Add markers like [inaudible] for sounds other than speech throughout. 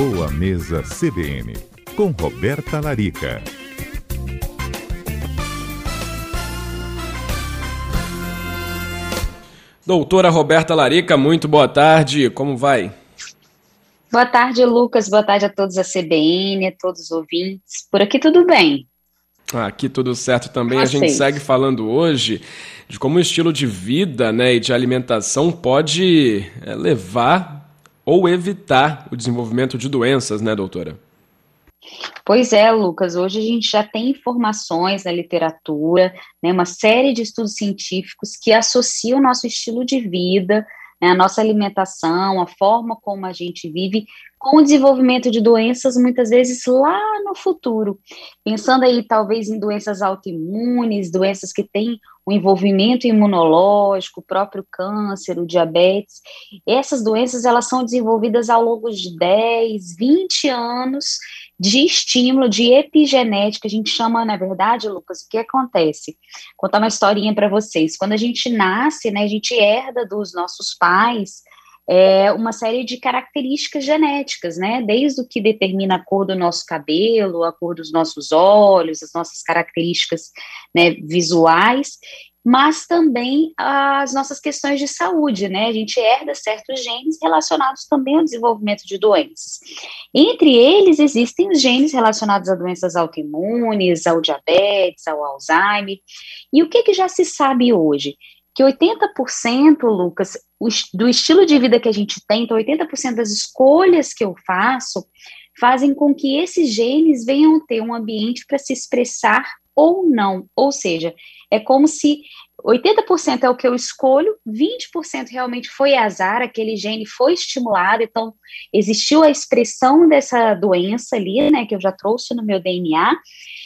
Boa Mesa CBN, com Roberta Larica. Doutora Roberta Larica, muito boa tarde, como vai? Boa tarde, Lucas, boa tarde a todos a CBN, a todos os ouvintes. Por aqui tudo bem. Aqui tudo certo também. A gente segue falando hoje de como o estilo de vida né, e de alimentação pode é, levar ou evitar o desenvolvimento de doenças, né, doutora? Pois é, Lucas. Hoje a gente já tem informações na literatura, né, uma série de estudos científicos que associam o nosso estilo de vida né, a nossa alimentação, a forma como a gente vive, com o desenvolvimento de doenças muitas vezes lá no futuro. Pensando aí talvez em doenças autoimunes, doenças que têm o um envolvimento imunológico, o próprio câncer, o diabetes. Essas doenças elas são desenvolvidas ao longo de 10, 20 anos de estímulo, de epigenética, a gente chama, na verdade, Lucas, o que acontece? Vou contar uma historinha para vocês. Quando a gente nasce, né, a gente herda dos nossos pais é, uma série de características genéticas, né, desde o que determina a cor do nosso cabelo, a cor dos nossos olhos, as nossas características né, visuais, mas também as nossas questões de saúde, né? A gente herda certos genes relacionados também ao desenvolvimento de doenças. Entre eles, existem os genes relacionados a doenças autoimunes, ao diabetes, ao Alzheimer. E o que, que já se sabe hoje? Que 80%, Lucas, do estilo de vida que a gente tem, então 80% das escolhas que eu faço, fazem com que esses genes venham ter um ambiente para se expressar ou não. Ou seja, é como se 80% é o que eu escolho, 20% realmente foi azar, aquele gene foi estimulado, então existiu a expressão dessa doença ali, né, que eu já trouxe no meu DNA,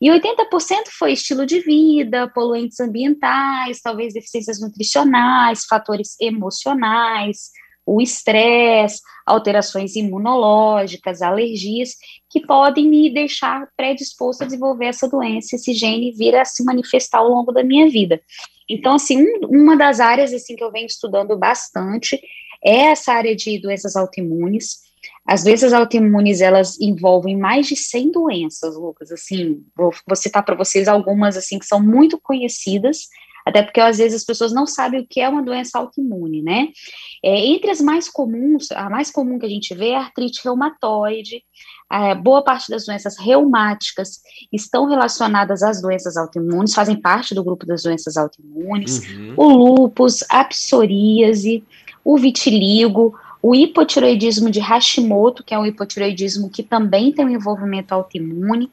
e 80% foi estilo de vida, poluentes ambientais, talvez deficiências nutricionais, fatores emocionais, o estresse, alterações imunológicas, alergias, que podem me deixar predisposto a desenvolver essa doença, esse gene vir a se manifestar ao longo da minha vida. Então, assim, um, uma das áreas assim que eu venho estudando bastante é essa área de doenças autoimunes. As doenças autoimunes, elas envolvem mais de 100 doenças, Lucas, assim, vou, vou citar para vocês algumas, assim, que são muito conhecidas, até porque às vezes as pessoas não sabem o que é uma doença autoimune, né? É, entre as mais comuns, a mais comum que a gente vê é a artrite reumatoide, a boa parte das doenças reumáticas estão relacionadas às doenças autoimunes, fazem parte do grupo das doenças autoimunes, uhum. o lúpus, a psoríase, o vitiligo, o hipotiroidismo de Hashimoto, que é um hipotiroidismo que também tem um envolvimento autoimune.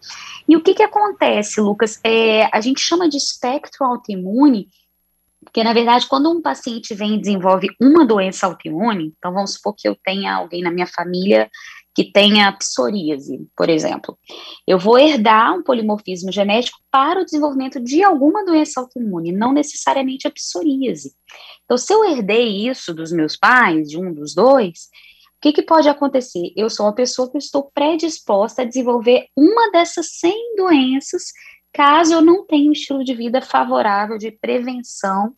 E o que, que acontece, Lucas? É, a gente chama de espectro autoimune, porque, na verdade, quando um paciente vem e desenvolve uma doença autoimune, então vamos supor que eu tenha alguém na minha família que tenha psoríase, por exemplo. Eu vou herdar um polimorfismo genético para o desenvolvimento de alguma doença autoimune, não necessariamente a psoríase. Então, se eu herdei isso dos meus pais, de um dos dois, o que, que pode acontecer? Eu sou uma pessoa que estou predisposta a desenvolver uma dessas 100 doenças, caso eu não tenha um estilo de vida favorável de prevenção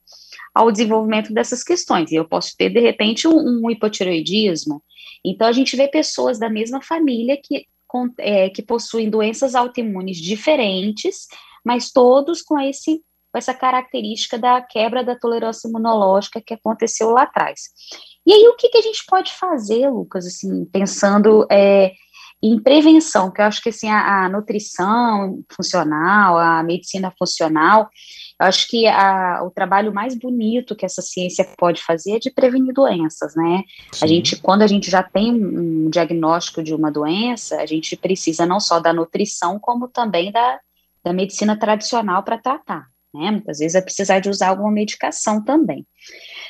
ao desenvolvimento dessas questões. E eu posso ter, de repente, um, um hipotiroidismo, então, a gente vê pessoas da mesma família que, com, é, que possuem doenças autoimunes diferentes, mas todos com, esse, com essa característica da quebra da tolerância imunológica que aconteceu lá atrás. E aí, o que, que a gente pode fazer, Lucas, assim, pensando é, em prevenção, que eu acho que assim, a, a nutrição funcional, a medicina funcional, acho que a, o trabalho mais bonito que essa ciência pode fazer é de prevenir doenças, né? Sim. A gente, quando a gente já tem um, um diagnóstico de uma doença, a gente precisa não só da nutrição, como também da, da medicina tradicional para tratar. Né? Muitas vezes é precisar de usar alguma medicação também.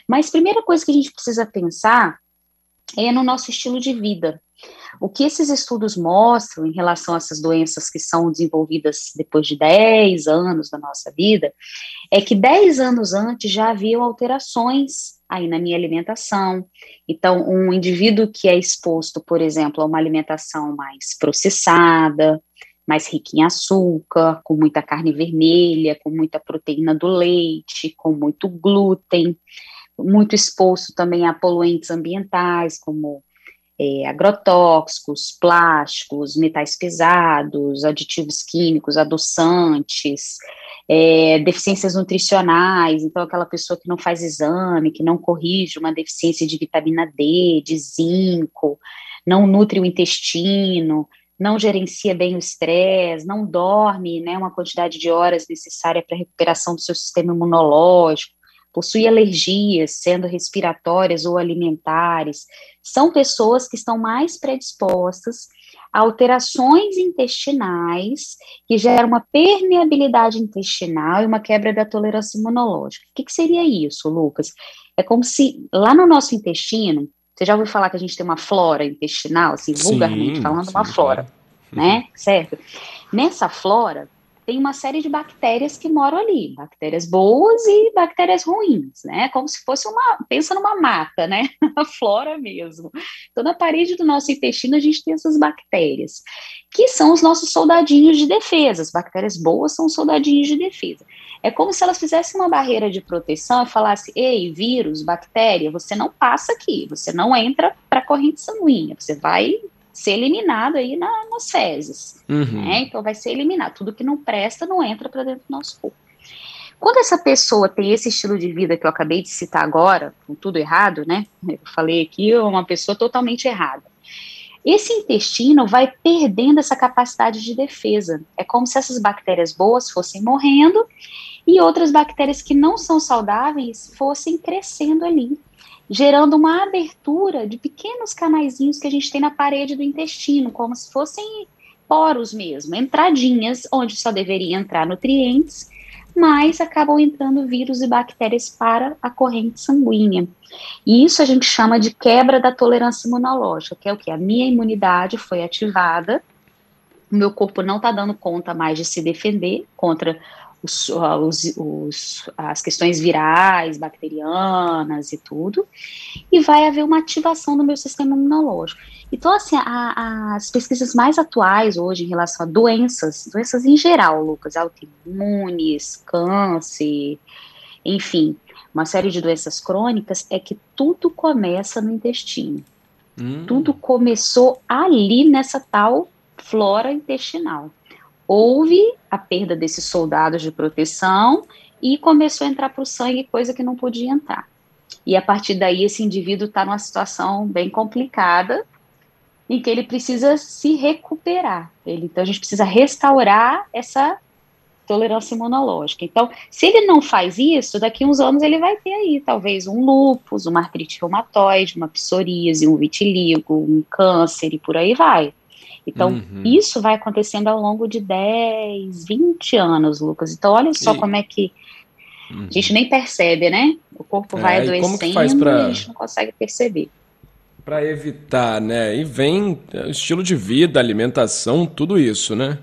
Mas primeira coisa que a gente precisa pensar é no nosso estilo de vida. O que esses estudos mostram em relação a essas doenças que são desenvolvidas depois de 10 anos da nossa vida, é que 10 anos antes já haviam alterações aí na minha alimentação. Então, um indivíduo que é exposto, por exemplo, a uma alimentação mais processada, mais rica em açúcar, com muita carne vermelha, com muita proteína do leite, com muito glúten, muito exposto também a poluentes ambientais, como é, agrotóxicos, plásticos, metais pesados, aditivos químicos, adoçantes, é, deficiências nutricionais, então aquela pessoa que não faz exame, que não corrige uma deficiência de vitamina D, de zinco, não nutre o intestino, não gerencia bem o estresse, não dorme né, uma quantidade de horas necessária para a recuperação do seu sistema imunológico, possui alergias, sendo respiratórias ou alimentares, são pessoas que estão mais predispostas a alterações intestinais que geram uma permeabilidade intestinal e uma quebra da tolerância imunológica. O que, que seria isso, Lucas? É como se lá no nosso intestino, você já ouviu falar que a gente tem uma flora intestinal, assim, vulgarmente sim, falando, sim, uma flora, claro. né? [laughs] Certo? Nessa flora, tem uma série de bactérias que moram ali, bactérias boas e bactérias ruins, né? Como se fosse uma, pensa numa mata, né? [laughs] A flora mesmo. Então, na parede do nosso intestino, a gente tem essas bactérias, que são os nossos soldadinhos de defesa. As bactérias boas são soldadinhos de defesa. É como se elas fizessem uma barreira de proteção e falassem: ei, vírus, bactéria, você não passa aqui, você não entra para a corrente sanguínea, você vai ser eliminado aí na, nas fezes. Uhum. Né? Então vai ser eliminado. Tudo que não presta não entra para dentro do nosso corpo. Quando essa pessoa tem esse estilo de vida que eu acabei de citar agora, com tudo errado, né? Eu falei aqui, é uma pessoa totalmente errada. Esse intestino vai perdendo essa capacidade de defesa. É como se essas bactérias boas fossem morrendo e outras bactérias que não são saudáveis fossem crescendo ali gerando uma abertura de pequenos canaizinhos que a gente tem na parede do intestino, como se fossem poros mesmo, entradinhas onde só deveria entrar nutrientes, mas acabam entrando vírus e bactérias para a corrente sanguínea. E isso a gente chama de quebra da tolerância imunológica, que é o que? A minha imunidade foi ativada, meu corpo não está dando conta mais de se defender contra os, os, os, as questões virais, bacterianas e tudo, e vai haver uma ativação do meu sistema imunológico. Então, assim, a, as pesquisas mais atuais hoje em relação a doenças, doenças em geral, Lucas, autoimunes, câncer, enfim, uma série de doenças crônicas, é que tudo começa no intestino. Hum. Tudo começou ali nessa tal flora intestinal houve a perda desses soldados de proteção e começou a entrar para o sangue coisa que não podia entrar. E a partir daí esse indivíduo está numa situação bem complicada, em que ele precisa se recuperar. Ele, então a gente precisa restaurar essa tolerância imunológica. Então, se ele não faz isso, daqui uns anos ele vai ter aí talvez um lúpus, uma artrite reumatoide, uma psoríase, um vitiligo, um câncer e por aí vai. Então, uhum. isso vai acontecendo ao longo de 10, 20 anos, Lucas. Então, olha só e... como é que uhum. a gente nem percebe, né? O corpo é, vai adoecendo pra... e a gente não consegue perceber. Para evitar, né? E vem estilo de vida, alimentação, tudo isso, né?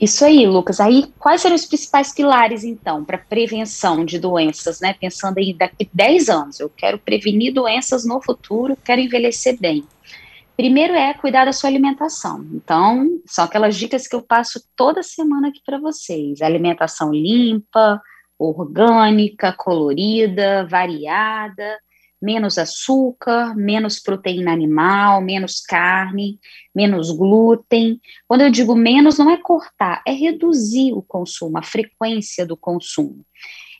Isso aí, Lucas. Aí, quais seriam os principais pilares, então, para prevenção de doenças, né? Pensando aí daqui 10 anos, eu quero prevenir doenças no futuro, quero envelhecer bem. Primeiro é cuidar da sua alimentação. Então, são aquelas dicas que eu passo toda semana aqui para vocês: alimentação limpa, orgânica, colorida, variada, menos açúcar, menos proteína animal, menos carne, menos glúten. Quando eu digo menos, não é cortar, é reduzir o consumo, a frequência do consumo.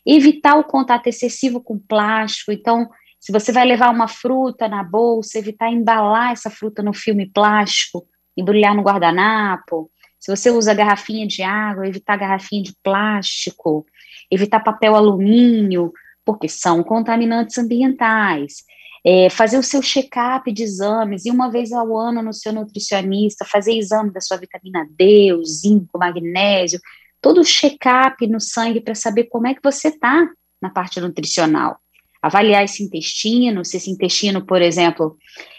Evitar o contato excessivo com plástico. Então, se você vai levar uma fruta na bolsa, evitar embalar essa fruta no filme plástico, embrulhar no guardanapo. Se você usa garrafinha de água, evitar garrafinha de plástico, evitar papel alumínio, porque são contaminantes ambientais. É, fazer o seu check-up de exames, e uma vez ao ano no seu nutricionista, fazer exame da sua vitamina D, o zinco, magnésio, todo o check-up no sangue para saber como é que você está na parte nutricional avaliar esse intestino, se esse intestino, por exemplo,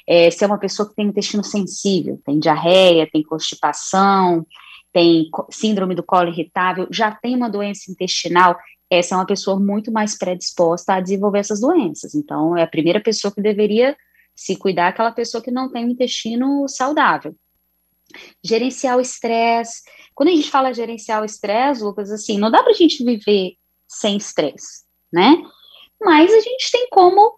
é, se é uma pessoa que tem intestino sensível, tem diarreia, tem constipação, tem síndrome do colo irritável, já tem uma doença intestinal, essa é uma pessoa muito mais predisposta a desenvolver essas doenças. Então, é a primeira pessoa que deveria se cuidar, aquela pessoa que não tem um intestino saudável. Gerenciar o estresse. Quando a gente fala gerenciar o estresse, Lucas, assim, não dá para a gente viver sem estresse, né? Mas a gente tem como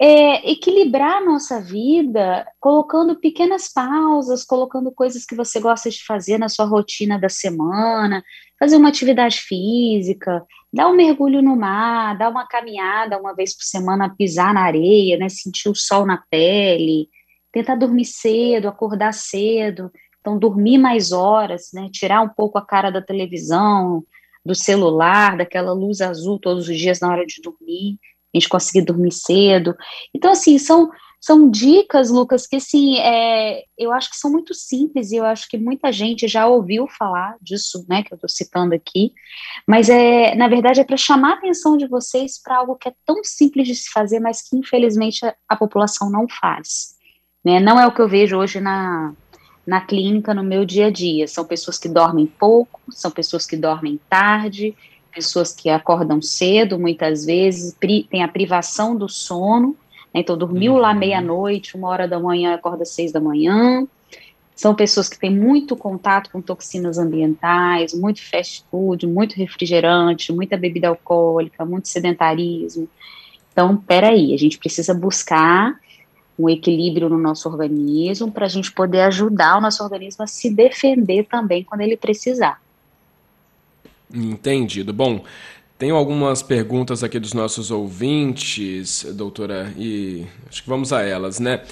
é, equilibrar a nossa vida colocando pequenas pausas, colocando coisas que você gosta de fazer na sua rotina da semana, fazer uma atividade física, dar um mergulho no mar, dar uma caminhada uma vez por semana, pisar na areia, né, sentir o sol na pele, tentar dormir cedo, acordar cedo, então dormir mais horas, né, tirar um pouco a cara da televisão, do celular, daquela luz azul todos os dias na hora de dormir, a gente conseguir dormir cedo. Então, assim, são, são dicas, Lucas, que, assim, é, eu acho que são muito simples e eu acho que muita gente já ouviu falar disso, né, que eu estou citando aqui, mas, é, na verdade, é para chamar a atenção de vocês para algo que é tão simples de se fazer, mas que, infelizmente, a, a população não faz. Né? Não é o que eu vejo hoje na, na clínica, no meu dia a dia. São pessoas que dormem pouco, são pessoas que dormem tarde, pessoas que acordam cedo, muitas vezes, tem a privação do sono, né, então dormiu uhum. lá meia-noite, uma hora da manhã, acorda seis da manhã, são pessoas que têm muito contato com toxinas ambientais, muito fast food, muito refrigerante, muita bebida alcoólica, muito sedentarismo. Então, peraí, a gente precisa buscar um equilíbrio no nosso organismo para a gente poder ajudar o nosso organismo a se defender também quando ele precisar. Entendido. Bom, tenho algumas perguntas aqui dos nossos ouvintes, doutora, e acho que vamos a elas, né?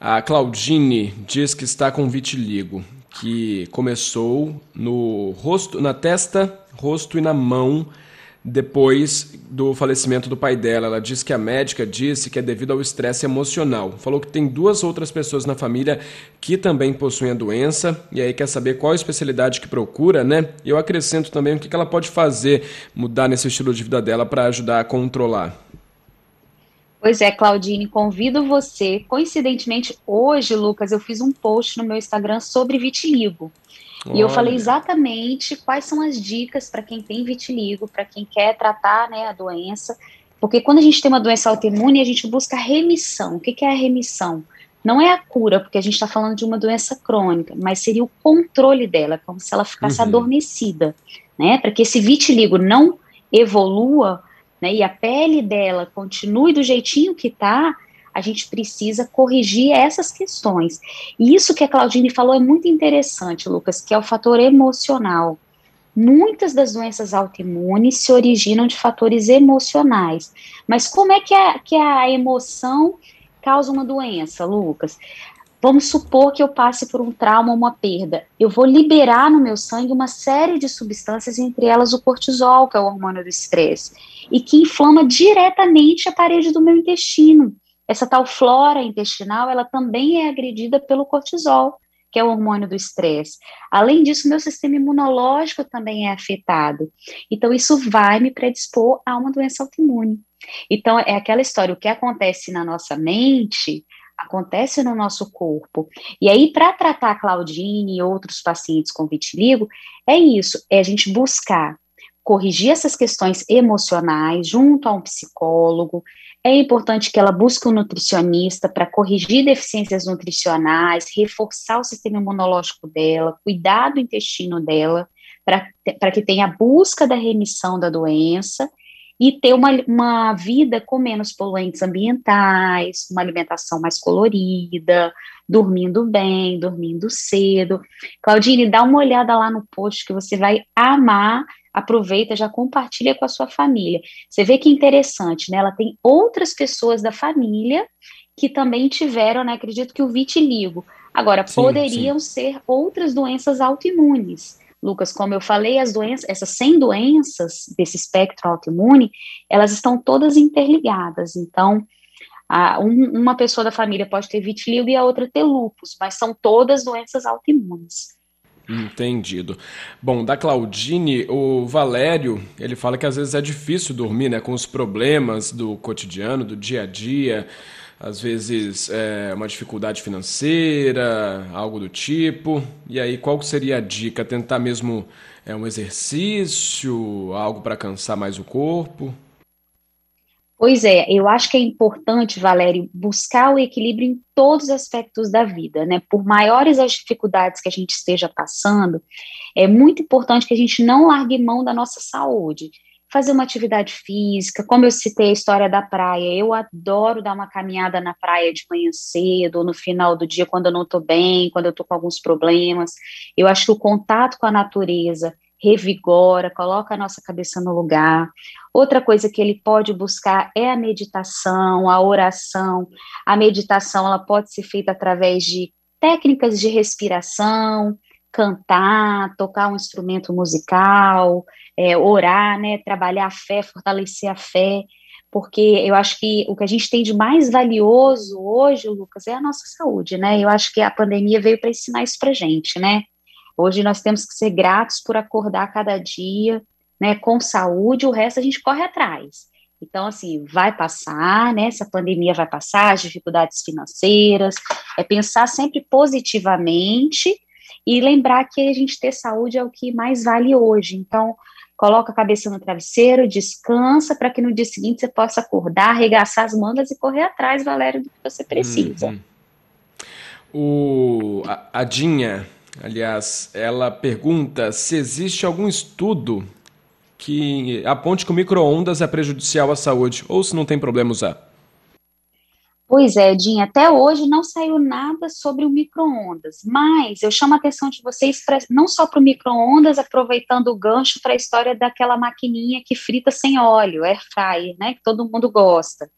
A Claudine diz que está com vitiligo, que começou no rosto, na testa, rosto e na mão depois do falecimento do pai dela. Ela disse que a médica disse que é devido ao estresse emocional. Falou que tem duas outras pessoas na família que também possuem a doença e aí quer saber qual a especialidade que procura, né? Eu acrescento também o que ela pode fazer, mudar nesse estilo de vida dela para ajudar a controlar. Pois é, Claudine, convido você. Coincidentemente, hoje, Lucas, eu fiz um post no meu Instagram sobre vitiligo. Olha. E eu falei exatamente quais são as dicas para quem tem vitiligo, para quem quer tratar né, a doença. Porque quando a gente tem uma doença autoimune, a gente busca remissão. O que, que é a remissão? Não é a cura, porque a gente está falando de uma doença crônica, mas seria o controle dela, como se ela ficasse uhum. adormecida, né? Para que esse vitiligo não evolua, né? E a pele dela continue do jeitinho que está, a gente precisa corrigir essas questões. E isso que a Claudine falou é muito interessante, Lucas, que é o fator emocional. Muitas das doenças autoimunes se originam de fatores emocionais. Mas como é que a, que a emoção causa uma doença, Lucas? Vamos supor que eu passe por um trauma ou uma perda. Eu vou liberar no meu sangue uma série de substâncias, entre elas o cortisol, que é o hormônio do estresse, e que inflama diretamente a parede do meu intestino. Essa tal flora intestinal, ela também é agredida pelo cortisol, que é o hormônio do estresse. Além disso, meu sistema imunológico também é afetado. Então, isso vai me predispor a uma doença autoimune. Então, é aquela história, o que acontece na nossa mente, acontece no nosso corpo. E aí, para tratar a Claudine e outros pacientes com vitiligo, é isso, é a gente buscar corrigir essas questões emocionais junto a um psicólogo, é importante que ela busque um nutricionista para corrigir deficiências nutricionais, reforçar o sistema imunológico dela, cuidar do intestino dela, para que tenha a busca da remissão da doença e ter uma, uma vida com menos poluentes ambientais, uma alimentação mais colorida, dormindo bem, dormindo cedo. Claudine, dá uma olhada lá no post que você vai amar aproveita, já compartilha com a sua família. Você vê que interessante, né? Ela tem outras pessoas da família que também tiveram, né? Acredito que o vitiligo. Agora, sim, poderiam sim. ser outras doenças autoimunes. Lucas, como eu falei, as doenças, essas 100 doenças desse espectro autoimune, elas estão todas interligadas. Então, a, um, uma pessoa da família pode ter vitiligo e a outra ter lúpus, mas são todas doenças autoimunes. Entendido. Bom, da Claudine, o Valério, ele fala que às vezes é difícil dormir, né, com os problemas do cotidiano, do dia a dia, às vezes é uma dificuldade financeira, algo do tipo. E aí, qual seria a dica? Tentar mesmo é um exercício, algo para cansar mais o corpo? Pois é, eu acho que é importante, Valério, buscar o equilíbrio em todos os aspectos da vida, né? Por maiores as dificuldades que a gente esteja passando, é muito importante que a gente não largue mão da nossa saúde. fazer uma atividade física, como eu citei a história da praia, eu adoro dar uma caminhada na praia de manhã cedo, ou no final do dia, quando eu não estou bem, quando eu estou com alguns problemas. Eu acho que o contato com a natureza revigora, coloca a nossa cabeça no lugar. Outra coisa que ele pode buscar é a meditação, a oração. A meditação ela pode ser feita através de técnicas de respiração, cantar, tocar um instrumento musical, é, orar, né, trabalhar a fé, fortalecer a fé, porque eu acho que o que a gente tem de mais valioso hoje, Lucas, é a nossa saúde, né? Eu acho que a pandemia veio para ensinar isso para gente, né? Hoje nós temos que ser gratos por acordar cada dia, né, com saúde, o resto a gente corre atrás. Então, assim, vai passar, né? Essa pandemia vai passar, as dificuldades financeiras, é pensar sempre positivamente e lembrar que a gente ter saúde é o que mais vale hoje. Então, coloca a cabeça no travesseiro, descansa para que no dia seguinte você possa acordar, arregaçar as mangas e correr atrás, Valério, do que você precisa. Uhum. O, a, a Dinha, aliás, ela pergunta se existe algum estudo que aponte que o micro-ondas é prejudicial à saúde, ou se não tem problema usar. Pois é, Dinha, até hoje não saiu nada sobre o micro-ondas, mas eu chamo a atenção de vocês pra, não só para o micro-ondas, aproveitando o gancho para a história daquela maquininha que frita sem óleo, air fryer, né, que todo mundo gosta.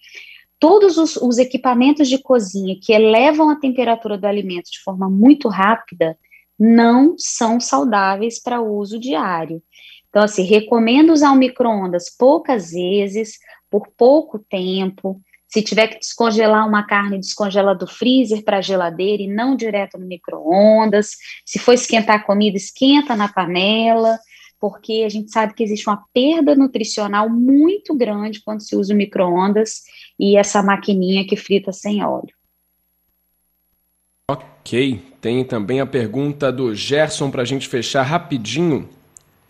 Todos os, os equipamentos de cozinha que elevam a temperatura do alimento de forma muito rápida não são saudáveis para uso diário. Então, assim, recomendo usar o micro-ondas poucas vezes, por pouco tempo, se tiver que descongelar uma carne, descongela do freezer para a geladeira e não direto no micro-ondas. Se for esquentar a comida, esquenta na panela, porque a gente sabe que existe uma perda nutricional muito grande quando se usa o micro-ondas e essa maquininha que frita sem óleo. Ok, tem também a pergunta do Gerson para a gente fechar rapidinho.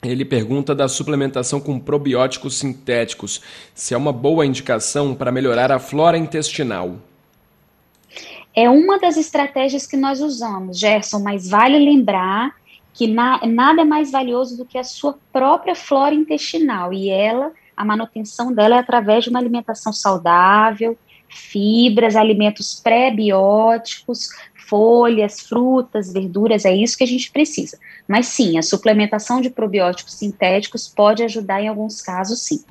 Ele pergunta da suplementação com probióticos sintéticos, se é uma boa indicação para melhorar a flora intestinal. É uma das estratégias que nós usamos, Gerson, mas vale lembrar que na, nada é mais valioso do que a sua própria flora intestinal, e ela, a manutenção dela é através de uma alimentação saudável, fibras, alimentos pré-bióticos, folhas, frutas, verduras, é isso que a gente precisa. Mas sim, a suplementação de probióticos sintéticos pode ajudar em alguns casos, sim.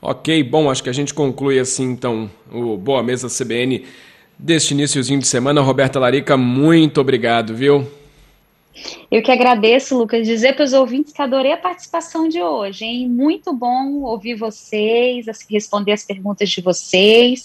Ok, bom, acho que a gente conclui assim então o Boa Mesa CBN deste iníciozinho de semana. Roberta Larica, muito obrigado, viu? Eu que agradeço, Lucas. Dizer para os ouvintes que adorei a participação de hoje, hein? Muito bom ouvir vocês, responder as perguntas de vocês.